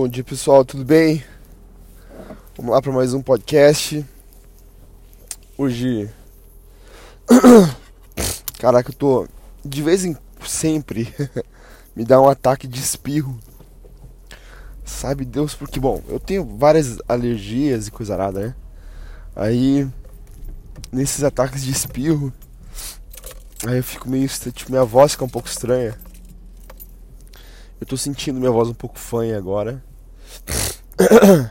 Bom dia pessoal, tudo bem? Vamos lá para mais um podcast. Hoje. Caraca, eu tô. De vez em sempre me dá um ataque de espirro. Sabe Deus porque, bom, eu tenho várias alergias e coisa nada, né? Aí, nesses ataques de espirro, aí eu fico meio. Tipo, minha voz fica um pouco estranha. Eu tô sentindo minha voz um pouco fanha agora.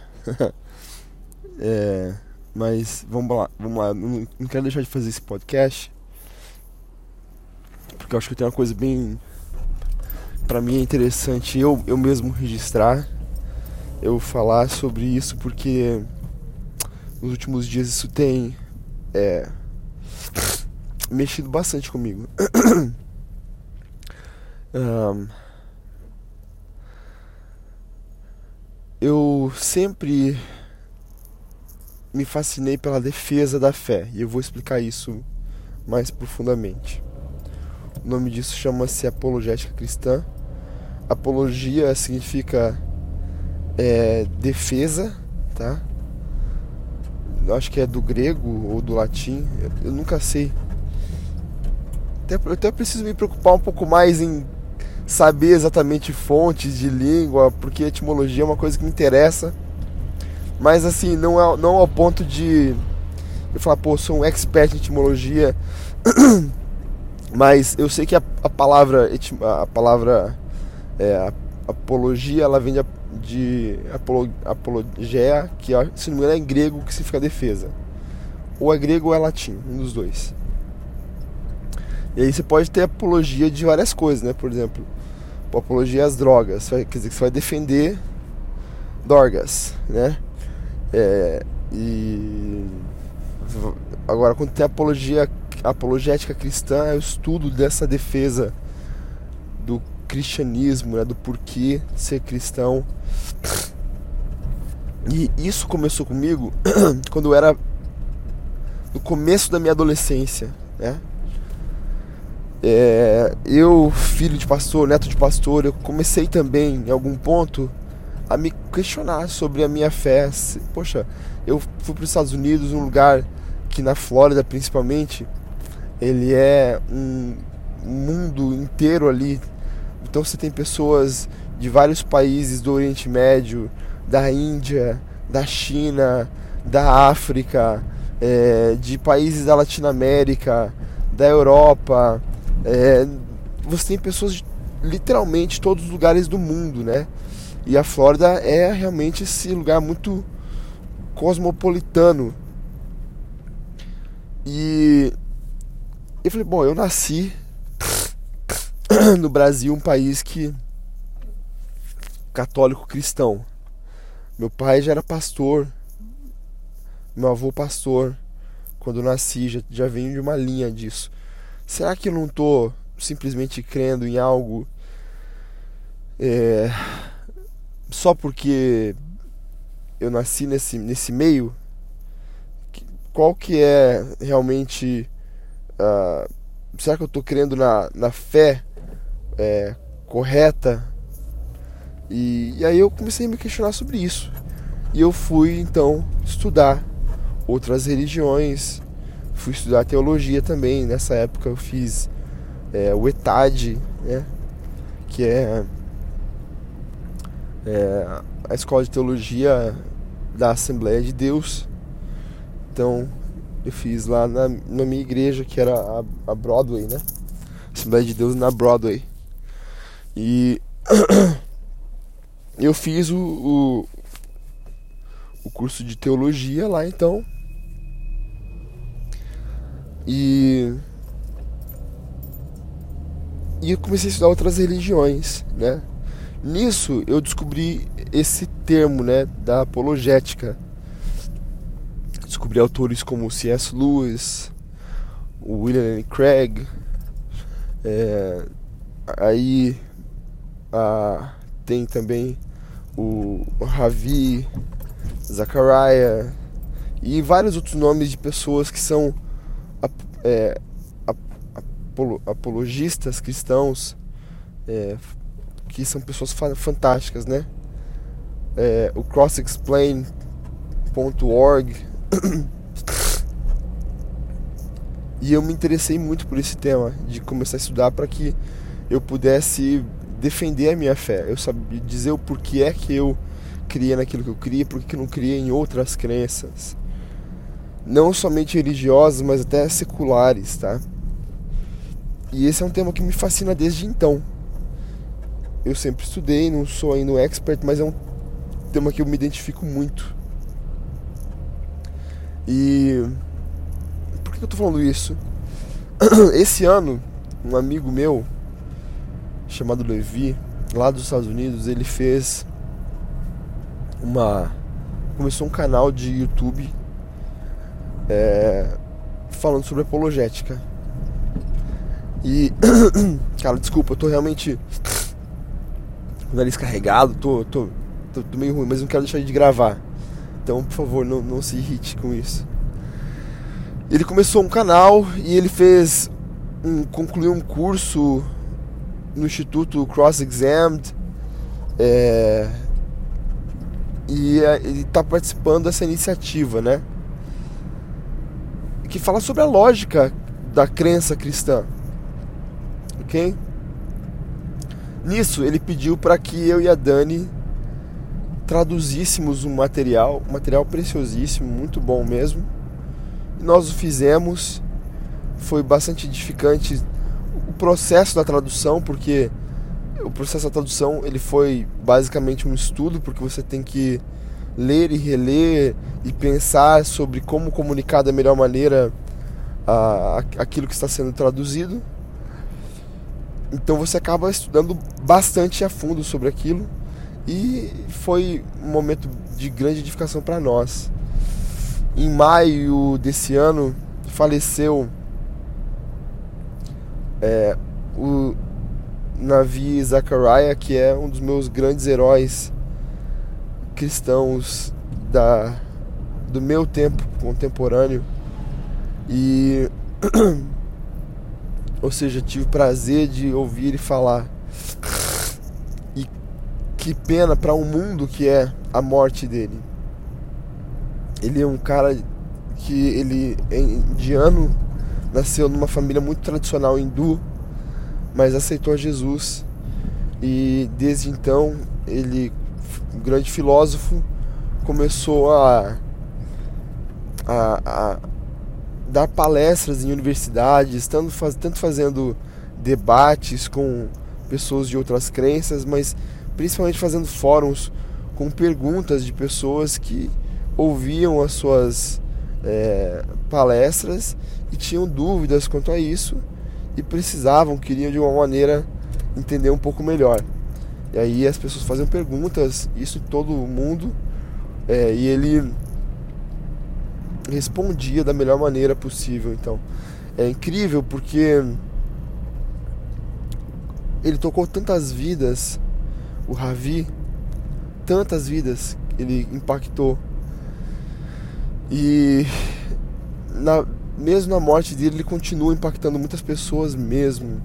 é, mas vamos lá, vamos lá. Não, não quero deixar de fazer esse podcast. Porque eu acho que tem uma coisa bem. Pra mim é interessante eu, eu mesmo registrar. Eu falar sobre isso porque nos últimos dias isso tem é, mexido bastante comigo. um, eu sempre me fascinei pela defesa da fé e eu vou explicar isso mais profundamente. O nome disso chama-se apologética cristã. Apologia significa é, defesa, tá? Eu acho que é do grego ou do latim, eu, eu nunca sei. Até, eu até preciso me preocupar um pouco mais em saber exatamente fontes de língua, porque etimologia é uma coisa que me interessa. Mas assim, não, é, não ao ponto de eu falar, pô, sou um expert em etimologia. Mas eu sei que a, a palavra a palavra é, apologia, ela vem de, de apolo, apologia, que se não me engano é em grego que significa defesa. Ou é grego ou é latim, um dos dois. E aí você pode ter apologia de várias coisas, né? Por exemplo, apologia às drogas, quer dizer que você vai defender drogas, né? É, e agora quando tem apologia apologética cristã é o estudo dessa defesa do cristianismo, né, do porquê ser cristão. E isso começou comigo quando eu era no começo da minha adolescência, né? É, eu, filho de pastor, neto de pastor, eu comecei também, em algum ponto, a me questionar sobre a minha fé. Poxa, eu fui para os Estados Unidos, um lugar que na Flórida principalmente, ele é um mundo inteiro ali. Então você tem pessoas de vários países do Oriente Médio, da Índia, da China, da África, é, de países da Latinoamérica, da Europa, é, você tem pessoas de literalmente todos os lugares do mundo, né? E a Flórida é realmente esse lugar muito cosmopolitano. E eu falei, bom, eu nasci no Brasil, um país que católico cristão. Meu pai já era pastor, meu avô pastor. Quando eu nasci, já, já venho de uma linha disso. Será que eu não estou simplesmente crendo em algo é, só porque eu nasci nesse, nesse meio? Qual que é realmente. Uh, será que eu estou crendo na, na fé é, correta? E, e aí eu comecei a me questionar sobre isso. E eu fui então estudar outras religiões, fui estudar teologia também. Nessa época eu fiz é, o ETAD, né? que é, é, a escola de teologia da Assembleia de Deus. Então eu fiz lá na, na minha igreja, que era a, a Broadway, né? Assembleia de Deus na Broadway. E eu fiz o, o, o curso de teologia lá então. E e eu comecei a estudar outras religiões, né? Nisso eu descobri esse termo, né, da apologética. Descobri autores como C.S. Lewis, William Craig, é, aí a, tem também o Ravi Zachariah e vários outros nomes de pessoas que são é, apologistas cristãos, é, que são pessoas fantásticas, né? é, o crossexplain.org. e eu me interessei muito por esse tema, de começar a estudar para que eu pudesse defender a minha fé. Eu sabia dizer o porquê é que eu cria naquilo que eu cria, porque não cria em outras crenças. Não somente religiosas, mas até seculares, tá? E esse é um tema que me fascina desde então. Eu sempre estudei, não sou ainda um expert, mas é um tema que eu me identifico muito. E por que eu tô falando isso? Esse ano, um amigo meu chamado Levi, lá dos Estados Unidos, ele fez uma começou um canal de YouTube é, falando sobre apologética. E cara, desculpa, eu tô realmente com o nariz carregado, tô, tô, tô, tô, meio ruim, mas não quero deixar de gravar. Então, por favor, não, não se irrite com isso. Ele começou um canal e ele fez um, concluiu um curso no Instituto Cross Examined. É, e é, ele está participando dessa iniciativa, né? Que fala sobre a lógica da crença cristã, ok? Nisso ele pediu para que eu e a Dani traduzíssemos um material, um material preciosíssimo, muito bom mesmo. E nós o fizemos, foi bastante edificante o processo da tradução, porque o processo da tradução ele foi basicamente um estudo porque você tem que ler e reler e pensar sobre como comunicar da melhor maneira a, aquilo que está sendo traduzido. Então você acaba estudando bastante a fundo sobre aquilo e foi um momento de grande edificação para nós. Em maio desse ano faleceu é, o Navi Zachariah, que é um dos meus grandes heróis cristãos da, do meu tempo contemporâneo. E. Ou seja, tive prazer de ouvir ele falar. E que pena para um mundo que é a morte dele. Ele é um cara que ele é indiano, nasceu numa família muito tradicional hindu mas aceitou Jesus e desde então ele, um grande filósofo, começou a, a, a dar palestras em universidades, tanto, faz, tanto fazendo debates com pessoas de outras crenças, mas principalmente fazendo fóruns com perguntas de pessoas que ouviam as suas é, palestras e tinham dúvidas quanto a isso e precisavam, queriam de uma maneira entender um pouco melhor. E aí as pessoas faziam perguntas, isso em todo mundo, é, e ele respondia da melhor maneira possível. Então é incrível porque ele tocou tantas vidas, o Ravi, tantas vidas ele impactou. E na, mesmo na morte dele, ele continua impactando muitas pessoas mesmo,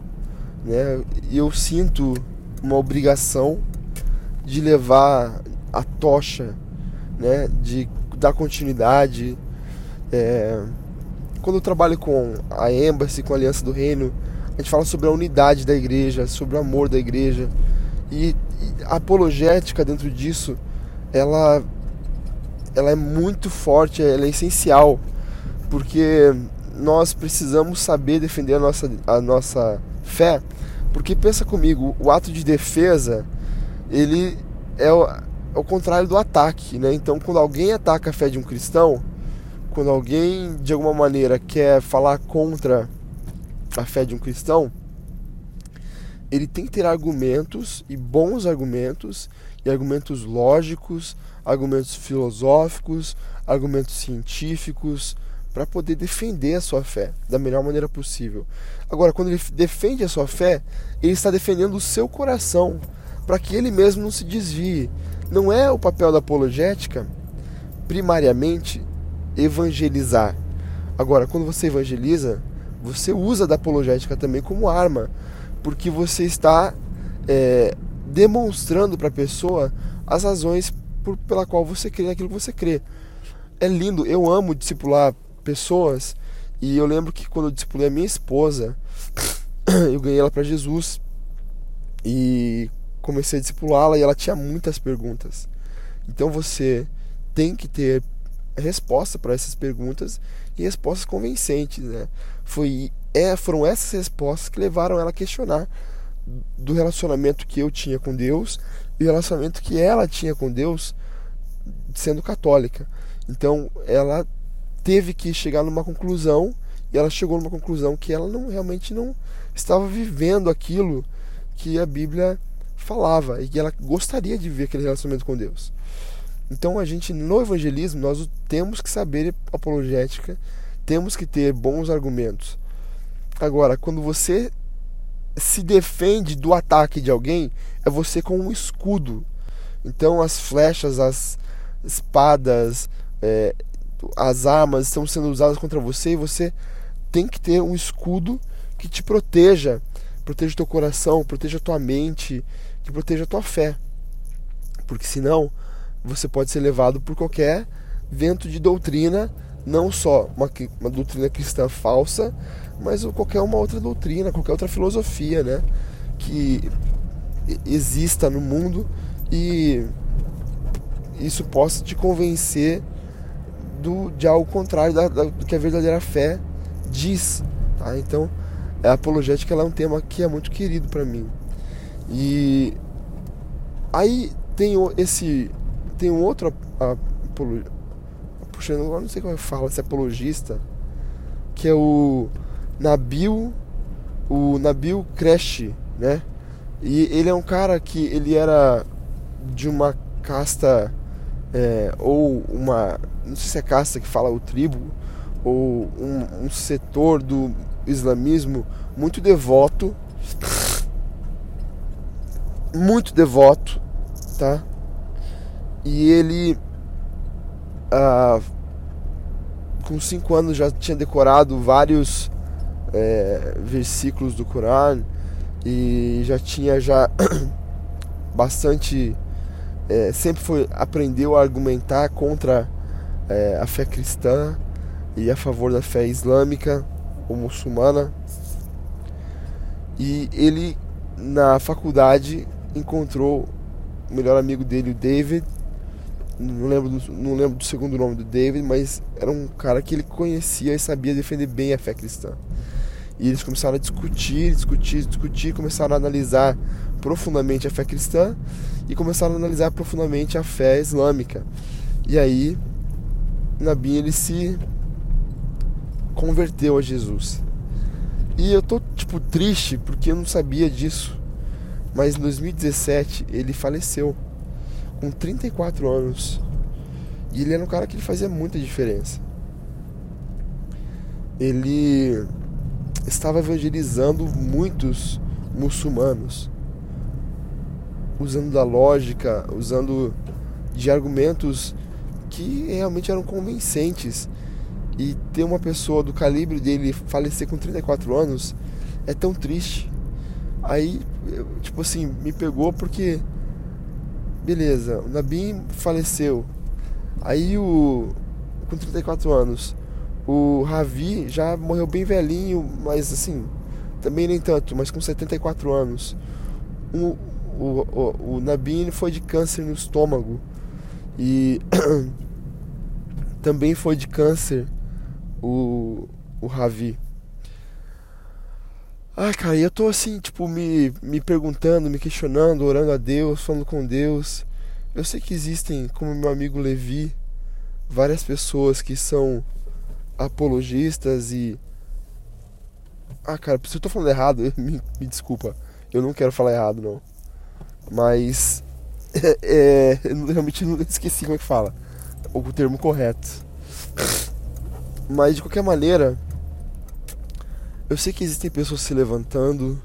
né? E eu sinto uma obrigação de levar a tocha, né? De dar continuidade. É... Quando eu trabalho com a Embassy, com a Aliança do Reino, a gente fala sobre a unidade da igreja, sobre o amor da igreja. E a apologética dentro disso, ela, ela é muito forte, ela é essencial porque nós precisamos saber defender a nossa, a nossa fé, porque pensa comigo, o ato de defesa, ele é o, é o contrário do ataque, né? Então, quando alguém ataca a fé de um cristão, quando alguém de alguma maneira quer falar contra a fé de um cristão, ele tem que ter argumentos e bons argumentos e argumentos lógicos, argumentos filosóficos, argumentos científicos, para poder defender a sua fé da melhor maneira possível. Agora, quando ele defende a sua fé, ele está defendendo o seu coração para que ele mesmo não se desvie. Não é o papel da apologética, primariamente, evangelizar. Agora, quando você evangeliza, você usa da apologética também como arma, porque você está é, demonstrando para a pessoa as razões por, pela qual você crê naquilo que você crê. É lindo, eu amo discipular pessoas e eu lembro que quando eu discipulei a minha esposa, eu ganhei ela para Jesus e comecei a discipulá-la e ela tinha muitas perguntas. Então você tem que ter resposta para essas perguntas e respostas convincentes, né? Foi é, foram essas respostas que levaram ela a questionar do relacionamento que eu tinha com Deus e o relacionamento que ela tinha com Deus sendo católica. Então ela teve que chegar numa conclusão e ela chegou numa conclusão que ela não realmente não estava vivendo aquilo que a Bíblia falava e que ela gostaria de ver aquele relacionamento com Deus. Então a gente no evangelismo nós temos que saber apologética, temos que ter bons argumentos. Agora, quando você se defende do ataque de alguém, é você com um escudo. Então as flechas, as espadas, é, as armas estão sendo usadas contra você e você tem que ter um escudo que te proteja, proteja teu coração, proteja tua mente, que proteja tua fé. Porque senão você pode ser levado por qualquer vento de doutrina, não só uma, uma doutrina cristã falsa, mas qualquer uma outra doutrina, qualquer outra filosofia, né? Que exista no mundo e isso possa te convencer do, de algo contrário da, da, do que a verdadeira fé diz. Tá? Então, a apologética é um tema que é muito querido para mim. E aí tem esse tem um outro apologista, puxando agora não sei como é que fala, esse apologista, que é o Nabil, o Nabil Crash, né? E ele é um cara que ele era de uma casta é, ou uma não sei se é casta que fala o tribo ou um, um setor do islamismo muito devoto muito devoto tá? E ele ah, com cinco anos já tinha decorado vários é, versículos do Corão e já tinha já bastante é, sempre foi aprendeu a argumentar contra é, a fé cristã e a favor da fé islâmica ou muçulmana e ele na faculdade encontrou o melhor amigo dele o David não lembro, do, não lembro do segundo nome do David, mas era um cara que ele conhecia e sabia defender bem a fé cristã. E eles começaram a discutir, discutir, discutir, começaram a analisar profundamente a fé cristã e começaram a analisar profundamente a fé islâmica. E aí, Nabi ele se converteu a Jesus. E eu tô tipo triste porque eu não sabia disso. Mas em 2017 ele faleceu com 34 anos. E ele era um cara que ele fazia muita diferença. Ele estava evangelizando muitos muçulmanos, usando da lógica, usando de argumentos que realmente eram convincentes. E ter uma pessoa do calibre dele falecer com 34 anos é tão triste. Aí, tipo assim, me pegou porque beleza, o Nabim faleceu. Aí o com 34 anos, o Ravi já morreu bem velhinho, mas assim, também nem tanto, mas com 74 anos. O, o, o Nabim foi de câncer no estômago e também foi de câncer o, o Ravi. Ah, cara, eu tô assim, tipo, me, me perguntando, me questionando, orando a Deus, falando com Deus. Eu sei que existem, como meu amigo Levi, várias pessoas que são apologistas e. Ah, cara, se eu tô falando errado, me, me desculpa. Eu não quero falar errado, não. Mas. É, eu realmente não esqueci como é que fala. O termo correto. Mas de qualquer maneira eu sei que existem pessoas se levantando,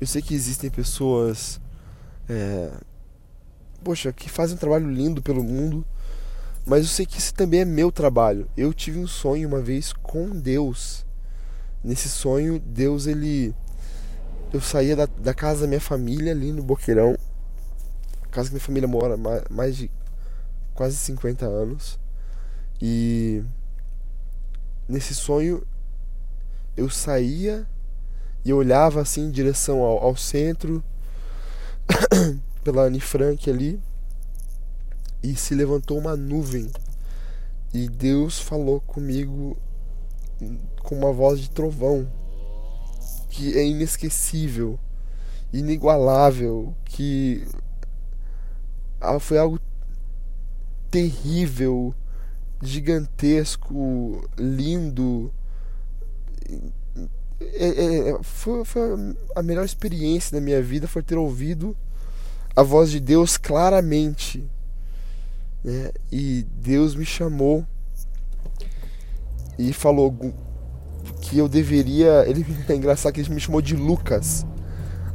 eu sei que existem pessoas, é, poxa, que fazem um trabalho lindo pelo mundo, mas eu sei que isso também é meu trabalho. Eu tive um sonho uma vez com Deus. Nesse sonho, Deus ele, eu saía da, da casa da minha família ali no Boqueirão, casa que minha família mora mais de quase 50 anos. E nesse sonho eu saía e eu olhava assim em direção ao, ao centro, pela Anne Frank ali, e se levantou uma nuvem. E Deus falou comigo com uma voz de trovão, que é inesquecível, inigualável, que foi algo terrível, gigantesco, lindo é, é, foi, foi a melhor experiência da minha vida foi ter ouvido a voz de Deus claramente. Né? E Deus me chamou e falou que eu deveria. Ele é engraçado que ele me chamou de Lucas.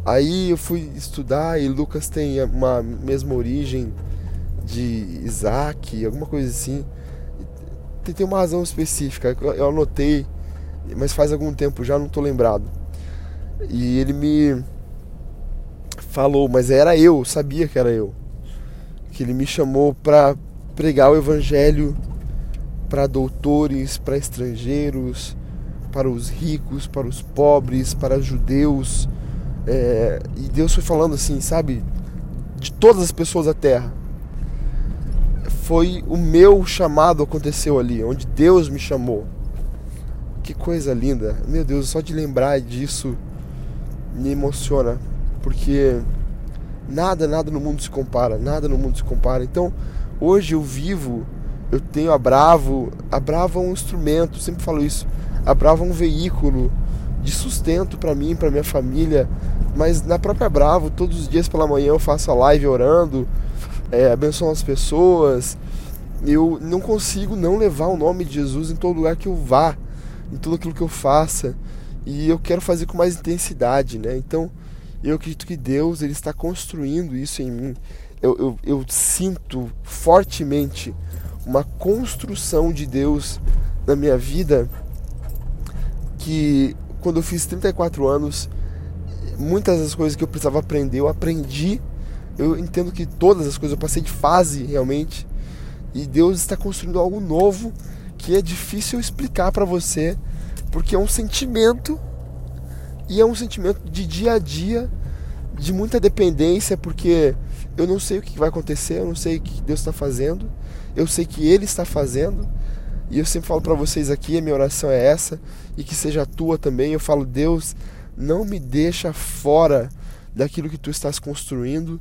Aí eu fui estudar e Lucas tem uma mesma origem de Isaac, alguma coisa assim. Tem, tem uma razão específica. Eu anotei mas faz algum tempo já, não tô lembrado. E ele me falou, mas era eu, sabia que era eu. Que ele me chamou para pregar o evangelho para doutores, para estrangeiros, para os ricos, para os pobres, para judeus. É, e Deus foi falando assim, sabe, de todas as pessoas da terra. Foi o meu chamado aconteceu ali, onde Deus me chamou. Que coisa linda. Meu Deus, só de lembrar disso me emociona. Porque nada, nada no mundo se compara. Nada no mundo se compara. Então, hoje eu vivo, eu tenho a Bravo. A Bravo é um instrumento, sempre falo isso. A Bravo é um veículo de sustento para mim, para minha família. Mas na própria Bravo, todos os dias pela manhã eu faço a live orando, é, abençoando as pessoas. Eu não consigo não levar o nome de Jesus em todo lugar que eu vá em tudo aquilo que eu faça e eu quero fazer com mais intensidade, né? Então eu acredito que Deus ele está construindo isso em mim. Eu, eu, eu sinto fortemente uma construção de Deus na minha vida que quando eu fiz 34 anos, muitas das coisas que eu precisava aprender, eu aprendi. Eu entendo que todas as coisas eu passei de fase realmente. E Deus está construindo algo novo que é difícil explicar para você, porque é um sentimento e é um sentimento de dia a dia, de muita dependência, porque eu não sei o que vai acontecer, eu não sei o que Deus está fazendo, eu sei que Ele está fazendo, e eu sempre falo para vocês aqui, a minha oração é essa, e que seja a tua também. Eu falo, Deus, não me deixa fora daquilo que tu estás construindo.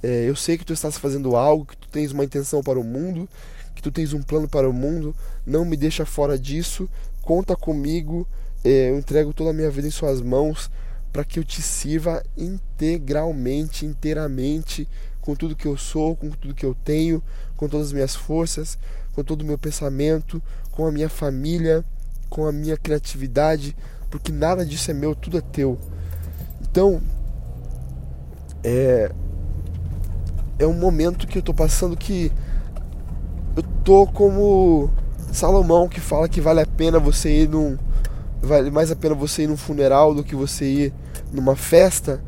É, eu sei que tu estás fazendo algo, que tu tens uma intenção para o mundo, que tu tens um plano para o mundo, não me deixa fora disso, conta comigo, é, eu entrego toda a minha vida em suas mãos para que eu te sirva integralmente, inteiramente, com tudo que eu sou, com tudo que eu tenho, com todas as minhas forças, com todo o meu pensamento, com a minha família, com a minha criatividade, porque nada disso é meu, tudo é teu. Então, é é um momento que eu estou passando que eu tô como Salomão que fala que vale a pena você ir num vale mais a pena você ir num funeral do que você ir numa festa,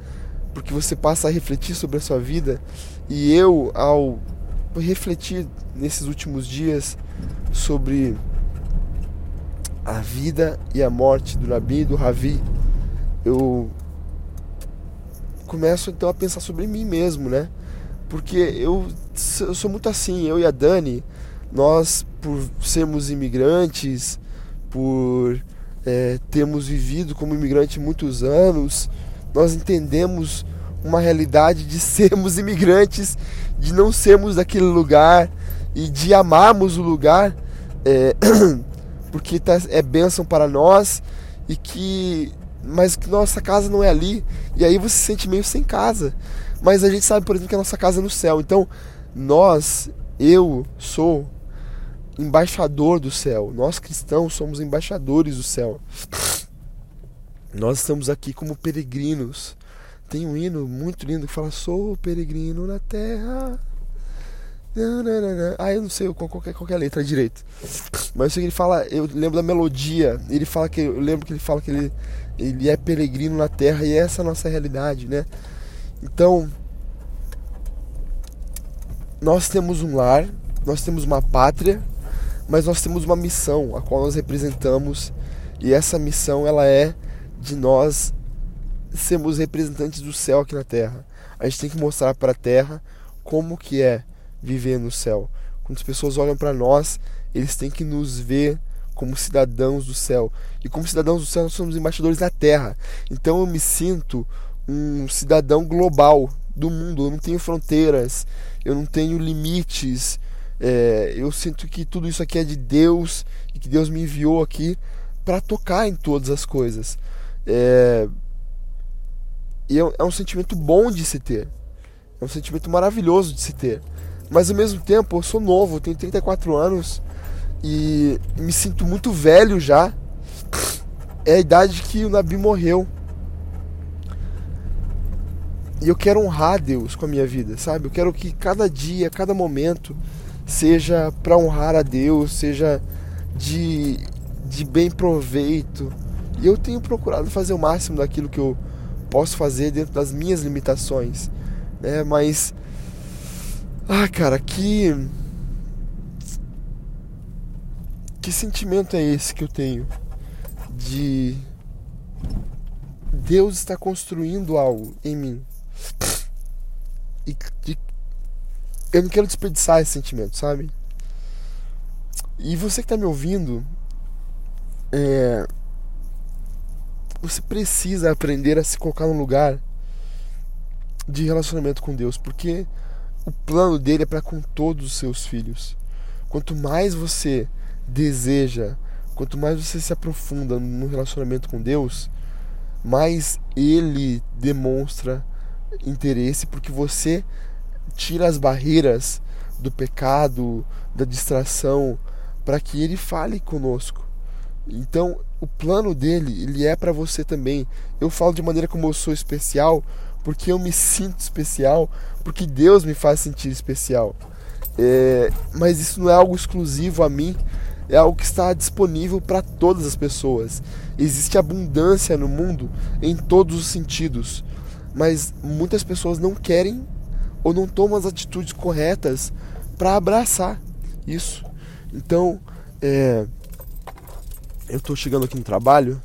porque você passa a refletir sobre a sua vida. E eu ao refletir nesses últimos dias sobre a vida e a morte do Nabi e do Ravi, eu começo então a pensar sobre mim mesmo, né? Porque eu, eu sou muito assim, eu e a Dani, nós, por sermos imigrantes, por é, termos vivido como imigrante muitos anos, nós entendemos uma realidade de sermos imigrantes, de não sermos daquele lugar e de amarmos o lugar, é, porque tá, é bênção para nós e que mas que nossa casa não é ali e aí você se sente meio sem casa mas a gente sabe por exemplo que a nossa casa é no céu então nós eu sou embaixador do céu. Nós cristãos somos embaixadores do céu. Nós estamos aqui como peregrinos. Tem um hino muito lindo que fala: Sou peregrino na terra. Ah, eu não sei qual, qualquer, qualquer letra direito. Mas que ele fala, eu lembro da melodia. Ele fala que eu lembro que ele fala que ele, ele é peregrino na terra e essa é a nossa realidade, né? Então, nós temos um lar, nós temos uma pátria, mas nós temos uma missão a qual nós representamos e essa missão ela é de nós sermos representantes do céu aqui na terra. A gente tem que mostrar para a terra como que é viver no céu. Quando as pessoas olham para nós, eles têm que nos ver como cidadãos do céu. E como cidadãos do céu, nós somos embaixadores da terra. Então eu me sinto um cidadão global do mundo. Eu não tenho fronteiras, eu não tenho limites. É, eu sinto que tudo isso aqui é de Deus e que Deus me enviou aqui para tocar em todas as coisas. É, e é, é um sentimento bom de se ter. É um sentimento maravilhoso de se ter. Mas ao mesmo tempo, eu sou novo, eu tenho 34 anos e me sinto muito velho já. É a idade que o Nabi morreu. E eu quero honrar Deus com a minha vida, sabe? Eu quero que cada dia, cada momento seja para honrar a Deus, seja de, de bem proveito. E eu tenho procurado fazer o máximo daquilo que eu posso fazer dentro das minhas limitações, né? Mas ah, cara, que que sentimento é esse que eu tenho de Deus está construindo algo em mim. E de, eu não quero desperdiçar esse sentimento, sabe? E você que está me ouvindo, é, você precisa aprender a se colocar no lugar de relacionamento com Deus, porque o plano dele é para com todos os seus filhos. Quanto mais você deseja, quanto mais você se aprofunda no relacionamento com Deus, mais ele demonstra interesse porque você tira as barreiras do pecado, da distração, para que ele fale conosco. Então, o plano dele, ele é para você também. Eu falo de maneira como eu sou especial, porque eu me sinto especial, porque Deus me faz sentir especial. É, mas isso não é algo exclusivo a mim, é algo que está disponível para todas as pessoas. Existe abundância no mundo em todos os sentidos, mas muitas pessoas não querem ou não tomam as atitudes corretas para abraçar isso. Então, é, eu estou chegando aqui no trabalho,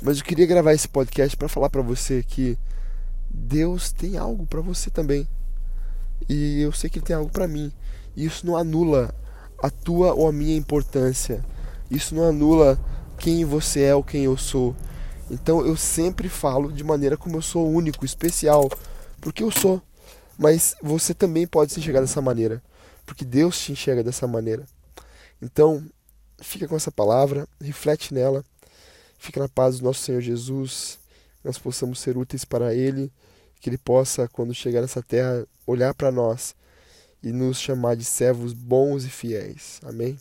mas eu queria gravar esse podcast para falar para você que Deus tem algo para você também. E eu sei que ele tem algo para mim. E isso não anula a tua ou a minha importância. Isso não anula quem você é ou quem eu sou. Então eu sempre falo de maneira como eu sou único, especial, porque eu sou. Mas você também pode se enxergar dessa maneira, porque Deus te enxerga dessa maneira. Então, fica com essa palavra, reflete nela, fica na paz do nosso Senhor Jesus, nós possamos ser úteis para Ele, que Ele possa, quando chegar nessa terra, olhar para nós e nos chamar de servos bons e fiéis. Amém?